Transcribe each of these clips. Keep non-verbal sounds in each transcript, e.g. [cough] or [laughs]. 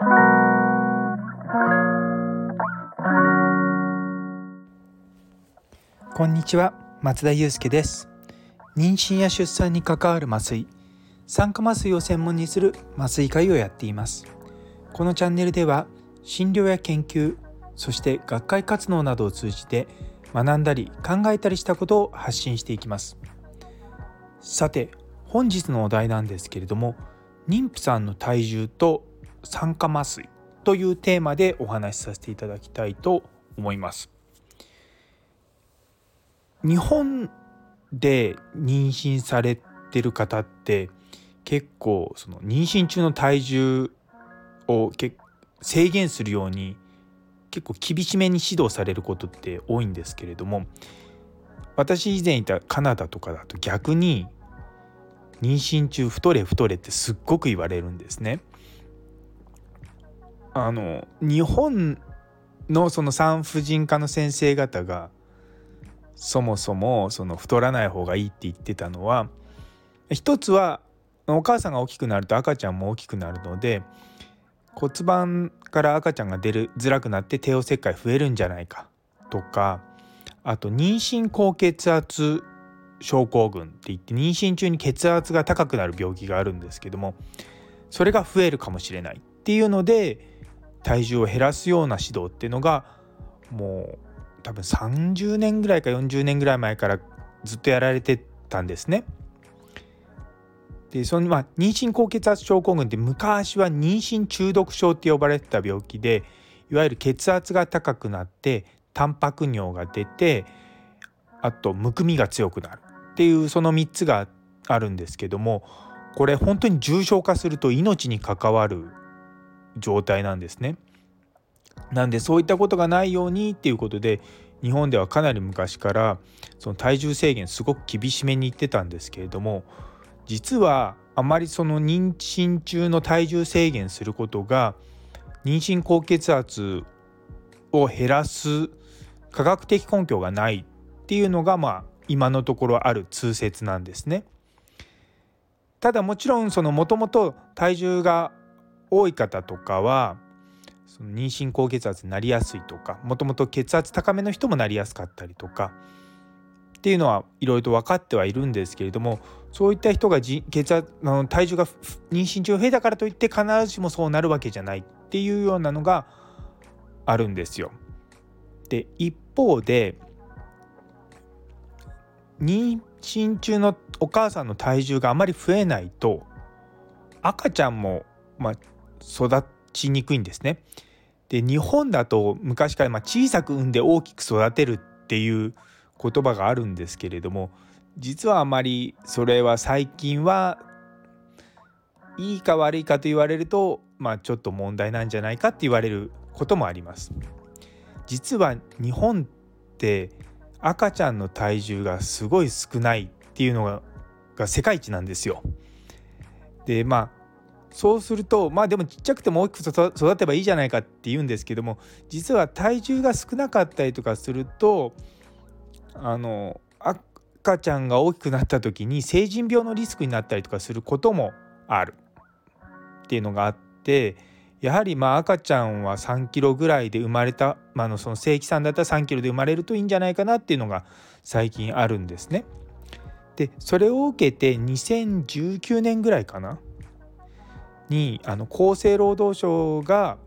こんにちは松田祐介です。妊娠や出産に関わる麻酔酸化麻酔を専門にする麻酔会をやっています。このチャンネルでは診療や研究そして学会活動などを通じて学んだり考えたりしたことを発信していきます。さて本日のお題なんですけれども妊婦さんの体重と酸化麻酔というテーマでお話しさせていただきたいと思います日本で妊娠されてる方って結構その妊娠中の体重を制限するように結構厳しめに指導されることって多いんですけれども私以前いたカナダとかだと逆に妊娠中太れ太れってすっごく言われるんですね。あの日本のその産婦人科の先生方がそもそもその太らない方がいいって言ってたのは一つはお母さんが大きくなると赤ちゃんも大きくなるので骨盤から赤ちゃんが出るづらくなって帝王切開増えるんじゃないかとかあと妊娠高血圧症候群って言って妊娠中に血圧が高くなる病気があるんですけどもそれが増えるかもしれないっていうので体重を減らすような指導っていうのがもう多分30年ぐらいか40年ぐらい前からずっとやられてたんですね。でそのまあ妊娠高血圧症候群って昔は妊娠中毒症って呼ばれてた病気でいわゆる血圧が高くなってタンパク尿が出てあとむくみが強くなるっていうその3つがあるんですけどもこれ本当に重症化すると命に関わる状態なんですね。なんでそういったことがないようにっていうことで日本ではかなり昔からその体重制限すごく厳しめに言ってたんですけれども実はあまりその妊娠中の体重制限することが妊娠高血圧を減らす科学的根拠がないっていうのがまあ今のところある通説なんですね。ただもちろんそのもともと体重が多い方とかはその妊娠高血圧になりやすいとかもともと血圧高めの人もなりやすかったりとかっていうのはいろいろと分かってはいるんですけれどもそういった人が血圧の体重が妊娠中増えたからといって必ずしもそうなるわけじゃないっていうようなのがあるんですよ。で一方で妊娠中のお母さんの体重があまり増えないと赤ちゃんも、まあ、育ちにくいんですね。で日本だと昔からま小さく産んで大きく育てるっていう言葉があるんですけれども実はあまりそれは最近はいいか悪いかと言われるとまあちょっと問題なんじゃないかって言われることもあります。実は日本って赤ちゃんの体重がすごい少ないっていうのがが世界一なんですよ。でまあそうするとまあでもちっちゃくても大きく育てばいいじゃないかって言うんですけども実は体重が少なかったりとかするとあの赤ちゃんが大きくなった時に成人病のリスクになったりとかすることもあるっていうのがあってやはりまあ赤ちゃんは3キロぐらいで生まれた、まあ、のその正規さんだったら3キロで生まれるといいんじゃないかなっていうのが最近あるんですね。でそれを受けて2019年ぐらいかなにあの厚生労働省が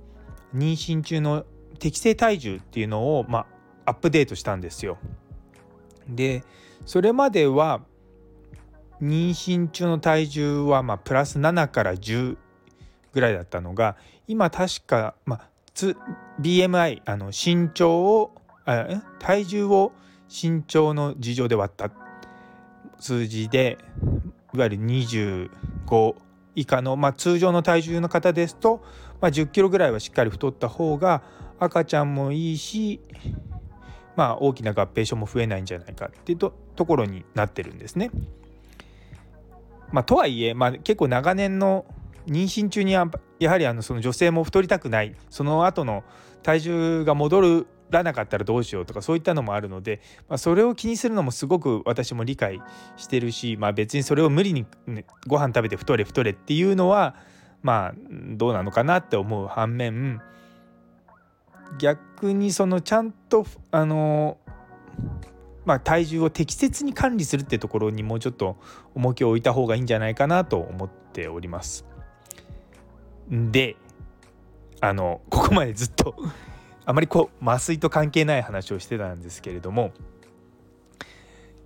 妊娠中の適正体重っていうのを、まあ、アップデートしたんですよ。でそれまでは妊娠中の体重はまプラス7から10ぐらいだったのが今確か、まあ、BMI あの身長をあ体重を身長の事情で割った数字でいわゆる25以下の、まあ、通常の体重の方ですと、まあ、10キロぐらいはしっかり太った方が赤ちゃんもいいしまあ、大きな合併症も増えないんじゃないかっていうとところになってるんですね。まあ、とはいえ、まあ、結構長年の妊娠中にやはりあのその女性も太りたくないその後の体重が戻るらなかったらどうしようとかそういったのもあるので、まあ、それを気にするのもすごく私も理解してるし、まあ、別にそれを無理に、ね、ご飯食べて太れ太れっていうのはまあどうなのかなって思う反面逆にそのちゃんとあのまあ、体重を適切に管理するってところにもうちょっと重きを置いた方がいいんじゃないかなと思っております。であのここまでずっとあまりこう麻酔と関係ない話をしてたんですけれども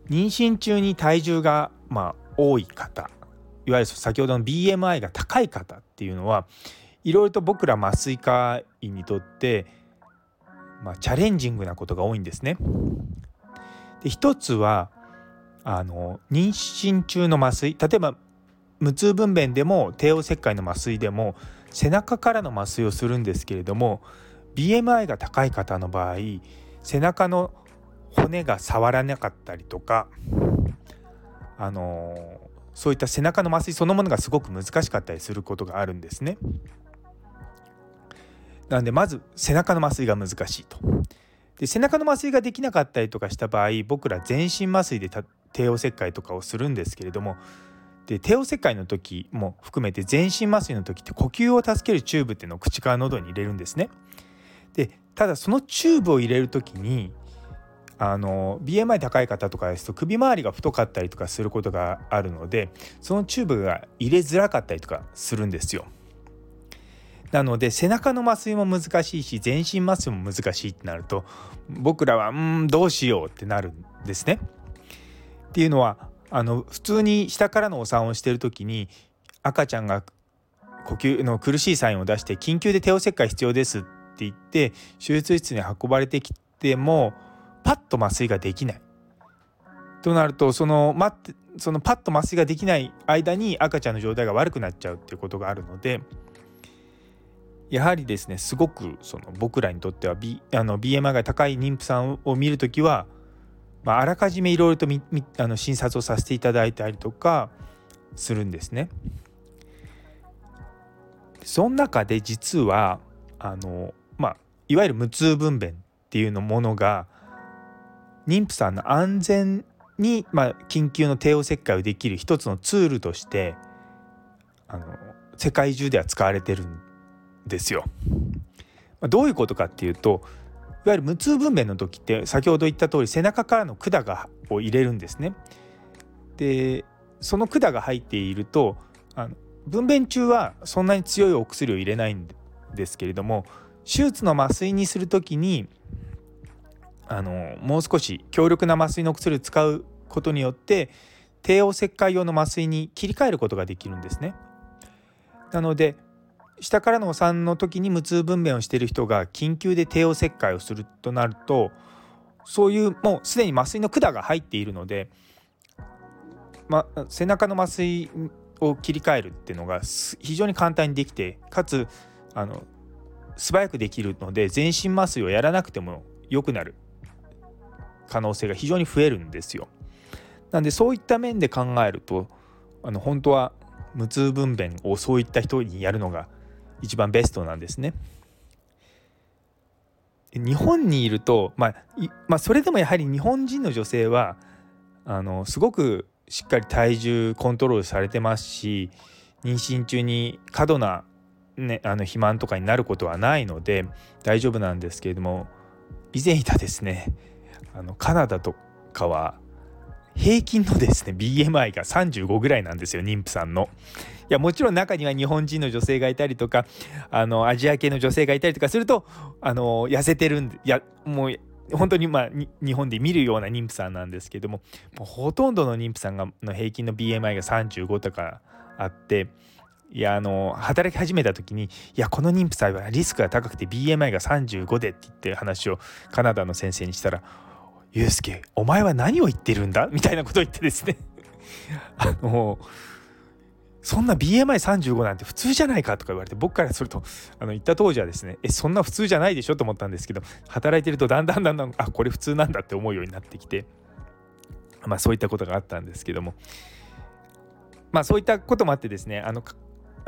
妊娠中に体重がまあ多い方いわゆる先ほどの BMI が高い方っていうのはいろいろと僕ら麻酔科医にとって、まあ、チャレンジングなことが多いんですね。で一つはあの妊娠中の麻酔例えば無痛分娩でも帝王切開の麻酔でも背中からの麻酔をするんですけれども BMI が高い方の場合背中の骨が触らなかったりとかあのそういった背中の麻酔そのものがすごく難しかったりすることがあるんですね。なのでまず背中の麻酔が難しいと。で背中の麻酔ができなかったりとかした場合僕ら全身麻酔で帝王切開とかをするんですけれどもで帝王切開の時も含めて全身麻酔の時って呼吸を助けるチューブっていうのを口から喉に入れるんですね。でただそのチューブを入れる時にあの BMI 高い方とかですと首周りが太かったりとかすることがあるのでそのチューブが入れづらかったりとかするんですよ。なので背中の麻酔も難しいし全身麻酔も難しいってなると僕らはうんどうしようってなるんですね。っていうのはあの普通に下からのお産をしてる時に赤ちゃんが呼吸の苦しいサインを出して緊急で帝王切開必要ですってって言って手術室に運ばれてきてもパッと麻酔ができない。となるとその待ってそのパッと麻酔ができない間に赤ちゃんの状態が悪くなっちゃうっていうことがあるのでやはりですねすごくその僕らにとっては、B、あの BMI が高い妊婦さんを見る時は、まあ、あらかじめいろいろとみあの診察をさせていただいたりとかするんですね。その中で実はあの、いわゆる無痛分娩っていうのものが妊婦さんの安全に、まあ、緊急の帝王切開をできる一つのツールとしてあの世界中では使われてるんですよ。まどういうことかっていうといわゆる無痛分娩の時って先ほど言った通り背中からの管がを入れるんですね。でその管が入っているとあの分娩中はそんなに強いお薬を入れないんですけれども手術の麻酔にする時にあのもう少し強力な麻酔の薬を使うことによって帝王切開用の麻酔に切り替えることができるんですね。なので下からのお産の時に無痛分娩をしている人が緊急で帝王切開をするとなるとそういうもうすでに麻酔の管が入っているので、ま、背中の麻酔を切り替えるっていうのが非常に簡単にできてかつあの素早くできるので全身麻酔をやらなくても良くなる可能性が非常に増えるんですよ。なんでそういった面で考えるとあの本当は無痛分娩をそういった人にやるのが一番ベストなんですね。日本にいると、まあ、まあ、それでもやはり日本人の女性はあのすごくしっかり体重コントロールされてますし妊娠中に過度な、ね、あの肥満とかになることはないので大丈夫なんですけれども以前いたですねあのカナダとかは平均のですね BMI が35ぐらいなんですよ妊婦さんの。いやもちろん中には日本人の女性がいたりとかあのアジア系の女性がいたりとかするとあの痩せてるんでいやもう本当にまあ日本で見るような妊婦さんなんですけどももほとんどの妊婦さんがの平均の BMI が35とかあっていやあの働き始めた時にいやこの妊婦さんはリスクが高くて BMI が35でって言って話をカナダの先生にしたら「ユうスケお前は何を言ってるんだ?」みたいなことを言ってですね。[laughs] あのそんな BMI35 なんて普通じゃないか？とか言われて僕からするとあの言った当時はですねえそんな普通じゃないでしょ？と思ったんですけど働いてるとだんだんだんだんあこれ普通なんだって思うようになってきてまあそういったことがあったんですけども。まあそういったこともあってですねあの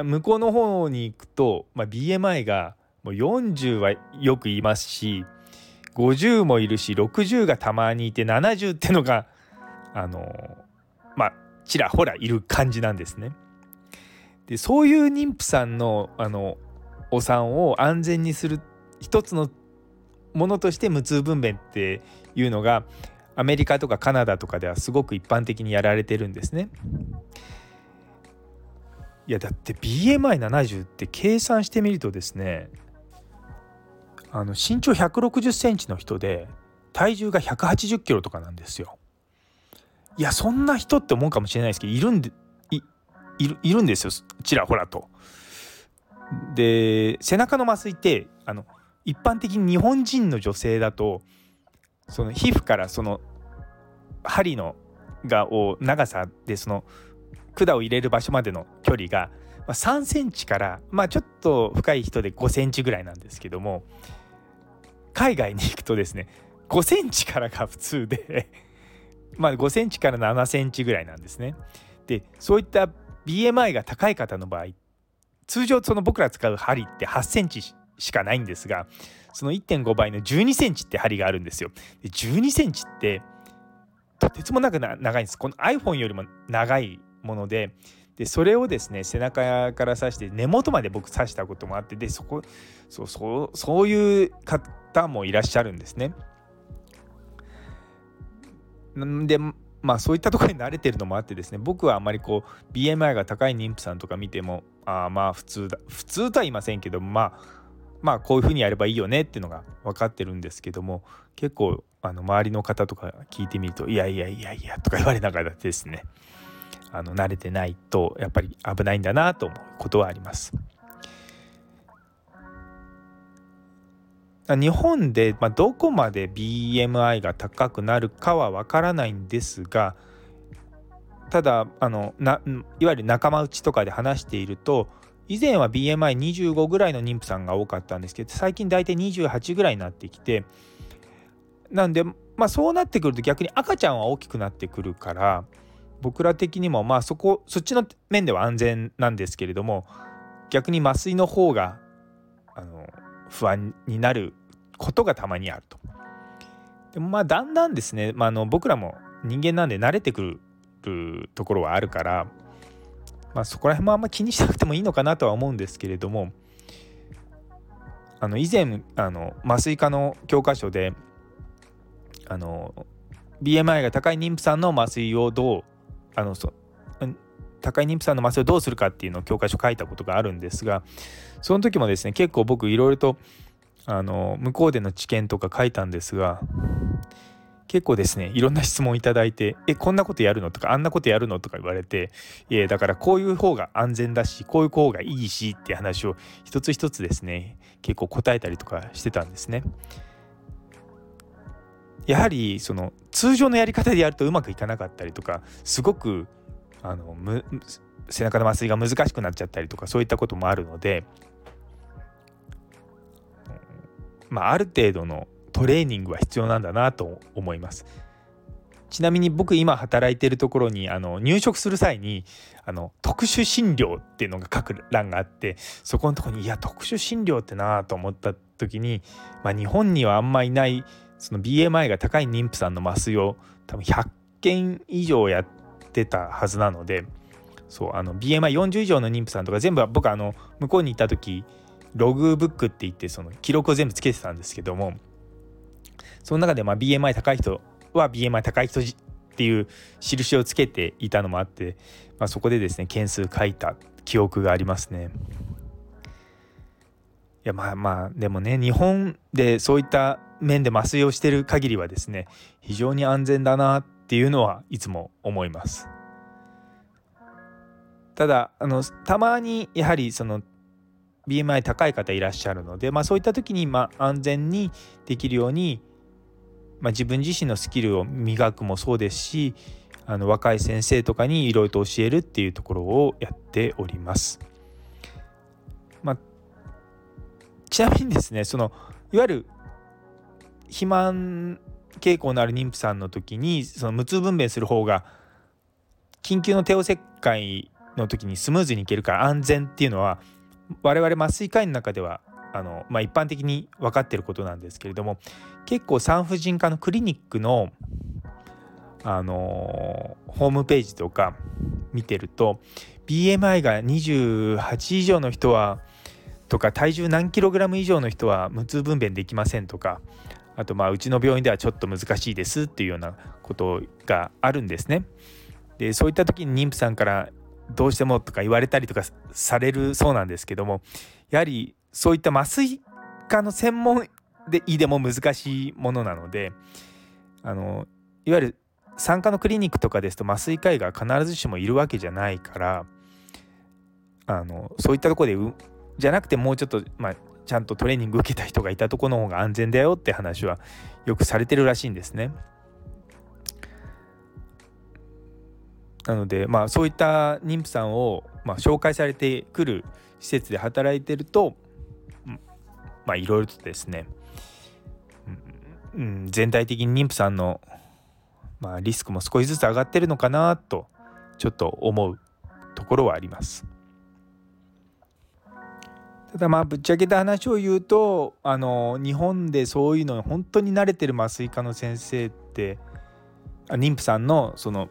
向こうの方に行くと、まあ、BMI がもう40はよくいますし50もいるし60がたまにいて70ってのがあのまあちらほらいる感じなんですね。でそういう妊婦さんのあのお産を安全にする一つのものとして無痛分娩っていうのがアメリカとかカナダとかではすごく一般的にやられてるんですね。いやだって BMI70 って計算してみるとですねあの身長160センチの人で体重が180キロとかなんですよ。いやそんな人って思うかもしれないですけどいるんでいるいるんですよちらほらと。で背中の麻酔ってあの一般的に日本人の女性だとその皮膚からその針のがを長さでその管を入れる場所までの距離が3センチからまあちょっと深い人で5センチぐらいなんですけども海外に行くとですね5センチからが普通で [laughs] まあ5センチから7センチぐらいなんですね。でそういった BMI が高い方の場合通常その僕ら使う針って8センチしかないんですがその1.5倍の12センチって針があるんですよ。で12センチってとてつもなく長いんです。この iPhone よりも長いものででそれをですね背中から刺して根元まで僕刺したこともあってでそこそうそうそういう方もいらっしゃるんですね。んでまあそういったところに慣れてるのもあってですね僕はあんまりこう BMI が高い妊婦さんとか見てもあまあ普通だ普通とは言いませんけどまあまあこういうふうにやればいいよねっていうのが分かってるんですけども結構あの周りの方とか聞いてみると「いやいやいやいや」とか言われながらですねあの慣れてないとやっぱり危ないんだなと思うことはあります。日本で、まあ、どこまで BMI が高くなるかはわからないんですがただあのないわゆる仲間内とかで話していると以前は BMI25 ぐらいの妊婦さんが多かったんですけど最近大体28ぐらいになってきてなんでまあそうなってくると逆に赤ちゃんは大きくなってくるから僕ら的にもまあそこそっちの面では安全なんですけれども逆に麻酔の方があの不安になることがたまにあると。でもまあだんだんですね、まあ、あの僕らも人間なんで慣れてくるところはあるからまあ、そこら辺もあんま気にしなくてもいいのかなとは思うんですけれどもあの以前あの麻酔科の教科書であの BMI が高い妊婦さんの麻酔をどうあのそ高い妊婦さんの麻酔をどうするかっていうのを教科書書いたことがあるんですがその時もですね結構僕いろいろとあの向こうでの知見とか書いたんですが結構ですねいろんな質問いただいて「えこんなことやるの?」とか「あんなことやるの?」とか言われて「いだからこういう方が安全だしこういう方がいいし」って話を一つ一つですね結構答えたりとかしてたんですね。やはりその通常のやり方でやるとうまくいかなかったりとかすごくあの背中の麻酔が難しくなっちゃったりとかそういったこともあるので、まあ、ある程度のトレーニングは必要なんだなと思います。ちなみに僕今働いてるところにあの入職する際にあの特殊診療っていうのが書く欄があってそこのとこにいや特殊診療ってなと思った時に、まあ、日本にはあんまいないその BMI が高い妊婦さんの麻酔を多分100件以上やってたはずなのでそうあの BMI40 以上の妊婦さんとか全部僕あの向こうに行った時ログブックって言ってその記録を全部つけてたんですけどもその中でま BMI 高い人は BMI 高い人っていう印をつけていたのもあって、まあ、そこでですね件数書いた記憶がありますね。いやまあまあでもね日本でそういった面で麻酔をしている限りはですね非常に安全だなっていうのはいつも思います。ただあのたまにやはりその BMI 高い方いらっしゃるので、まあ、そういった時にまあ安全にできるようにまあ、自分自身のスキルを磨くもそうですしあの若い先生とかにいろいろと教えるっていうところをやっております。まあ、ちなみにですねそのいわゆる肥満傾向のある妊婦さんの時にその無痛分娩する方が緊急の帝王切開の時にスムーズにいけるから安全っていうのは我々麻酔科医の中ではあの、まあ、一般的に分かってることなんですけれども結構産婦人科のクリニックの、あのホームページとか見てると BMI が28以上の人はとか体重何キログラム以上の人は無痛分娩できませんとかあとまあうちの病院ではちょっと難しいですっていうようなことがあるんですね。でそういった時に妊婦さんからどうしてもとか言われたりとかされるそうなんですけどもやはりそういった麻酔科の専門で医でも難しいものなのであのいわゆる産科のクリニックとかですと麻酔科医が必ずしもいるわけじゃないからあのそういったとこでじゃなくてもうちょっと、まあ、ちゃんとトレーニング受けた人がいたとこの方が安全だよって話はよくされてるらしいんですね。なのでまあそういった妊婦さんを、まあ、紹介されてくる施設で働いてるとまあいろいろとですね、うん、全体的に妊婦さんの、まあ、リスクも少しずつ上がってるのかなとちょっと思うところはあります。ただまあぶっちゃけた話を言うとあの日本でそういうの本当に慣れてる麻酔科の先生って妊婦さんのその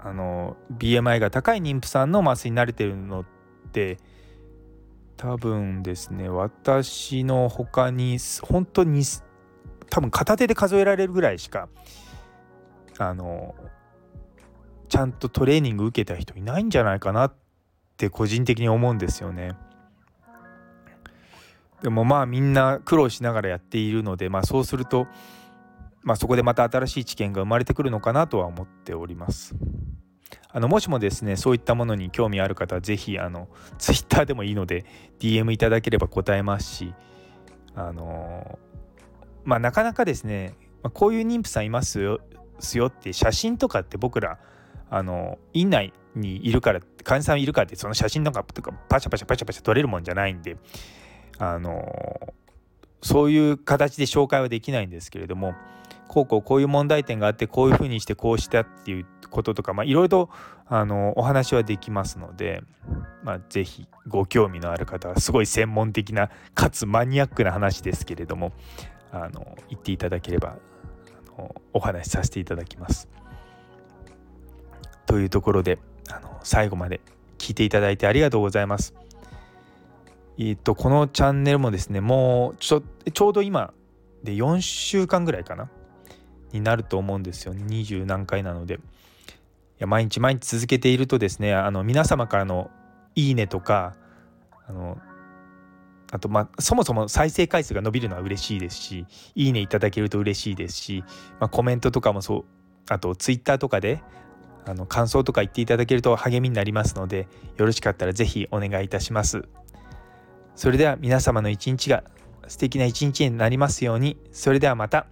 あの BMI が高い妊婦さんの麻酔に慣れてるのって多分ですね私の他に本当に多分片手で数えられるぐらいしかあのちゃんとトレーニング受けた人いないんじゃないかなってって個人的に思うんですよね。でもまあみんな苦労しながらやっているので、まあ、そうすると、まあ、そこでまた新しい知見が生まれてくるのかなとは思っております。あのもしもですねそういったものに興味ある方は是非あの [laughs] Twitter でもいいので DM いただければ答えますしあのまあなかなかですね、まあ、こういう妊婦さんいますよって写真とかって僕らあの院内にいるから患者さんいるかってその写真とかとかパシャパシャパシャパシャ撮れるもんじゃないんであのそういう形で紹介はできないんですけれどもこうこうこういう問題点があってこういうふうにしてこうしたっていうこととかいろいろとあのお話はできますので、まあ、是非ご興味のある方はすごい専門的なかつマニアックな話ですけれどもあの言っていただければお話しさせていただきます。というところであの最後まで聞いていただいてありがとうございます。えっとこのチャンネルもですねもうちょちょうど今で4週間ぐらいかなになると思うんですよ20何回なのでいや毎日毎日続けているとですねあの皆様からの「いいね」とかあのあとまあそもそも再生回数が伸びるのは嬉しいですし「いいね」いただけると嬉しいですし、まあ、コメントとかもそうあとツイッターとかであの感想とか言っていただけると励みになりますのでよろしかったら是非お願いいたします。それでは皆様の一日が素敵な一日になりますようにそれではまた。